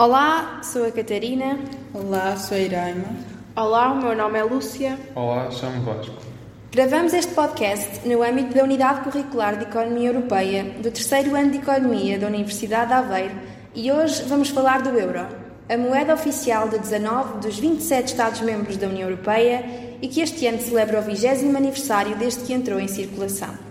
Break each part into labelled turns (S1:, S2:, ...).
S1: Olá, sou a Catarina.
S2: Olá, sou a Iraima.
S3: Olá, o meu nome é Lúcia.
S4: Olá, chamo Vasco.
S1: Gravamos este podcast no âmbito da Unidade Curricular de Economia Europeia do terceiro ano de Economia da Universidade de Aveiro e hoje vamos falar do euro, a moeda oficial de 19 dos 27 Estados-membros da União Europeia e que este ano celebra o 20 aniversário desde que entrou em circulação.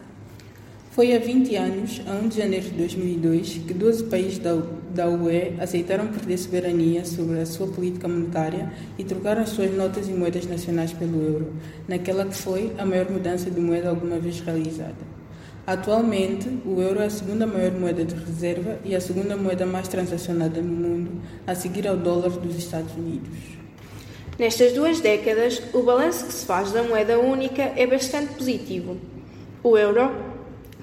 S2: Foi há 20 anos, a 1 de janeiro de 2002, que 12 países da, UE aceitaram perder soberania sobre a sua política monetária e trocaram as suas notas e moedas nacionais pelo euro, naquela que foi a maior mudança de moeda alguma vez realizada. Atualmente, o euro é a segunda maior moeda de reserva e a segunda moeda mais transacionada no mundo, a seguir ao dólar dos Estados Unidos.
S3: Nestas duas décadas, o balanço que se faz da moeda única é bastante positivo. O euro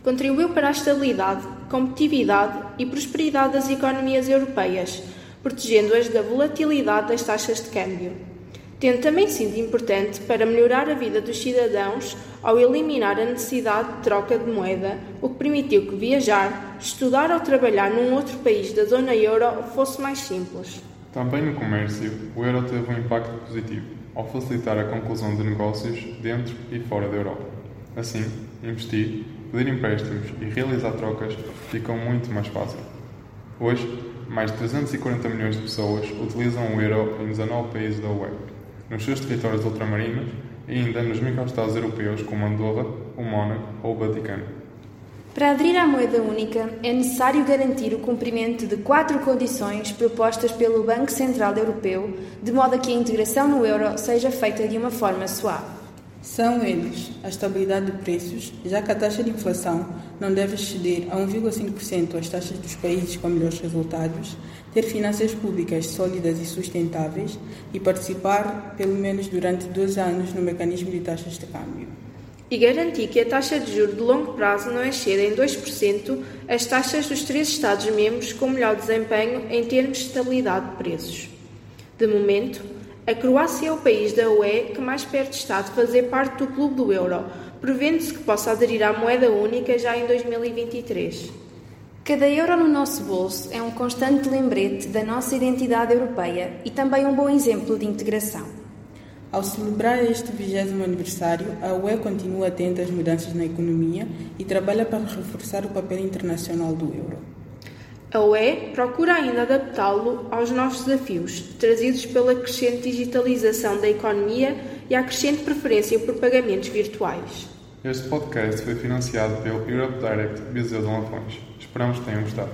S3: contribuiu para a estabilidade, competitividade e prosperidade das economias europeias, protegendo-as da volatilidade das taxas de câmbio. Tendo também sido importante para melhorar a vida dos cidadãos ao eliminar a necessidade de troca de moeda, o que permitiu que viajar, estudar ou trabalhar num outro país da zona euro fosse mais simples.
S4: Também no comércio, o euro teve um impacto positivo ao facilitar a conclusão de negócios dentro e fora da Europa. Assim, investir pedir empréstimos e realizar trocas ficam muito mais fácil. Hoje, mais de 340 milhões de pessoas utilizam o euro em 19 países da UE, nos seus territórios ultramarinos e ainda nos microestados europeus como Andorra, o Mónaco ou o Vaticano.
S1: Para aderir à moeda única, é necessário garantir o cumprimento de quatro condições propostas pelo Banco Central Europeu, de modo a que a integração no euro seja feita de uma forma suave.
S2: São eles a estabilidade de preços, já que a taxa de inflação não deve exceder a 1,5% as taxas dos países com melhores resultados, ter finanças públicas sólidas e sustentáveis e participar, pelo menos durante dois anos, no mecanismo de taxas de câmbio.
S3: E garantir que a taxa de juros de longo prazo não exceda em 2% as taxas dos três Estados-membros com melhor desempenho em termos de estabilidade de preços. De momento, a Croácia é o país da UE que mais perto está de fazer parte do clube do euro, prevendo-se que possa aderir à moeda única já em 2023.
S1: Cada euro no nosso bolso é um constante lembrete da nossa identidade europeia e também um bom exemplo de integração.
S2: Ao celebrar este 20 aniversário, a UE continua atenta às mudanças na economia e trabalha para reforçar o papel internacional do euro.
S3: A UE procura ainda adaptá-lo aos novos desafios trazidos pela crescente digitalização da economia e à crescente preferência por pagamentos virtuais.
S4: Este podcast foi financiado pelo Europe Direct Viseu de Lafões. Esperamos que tenham gostado.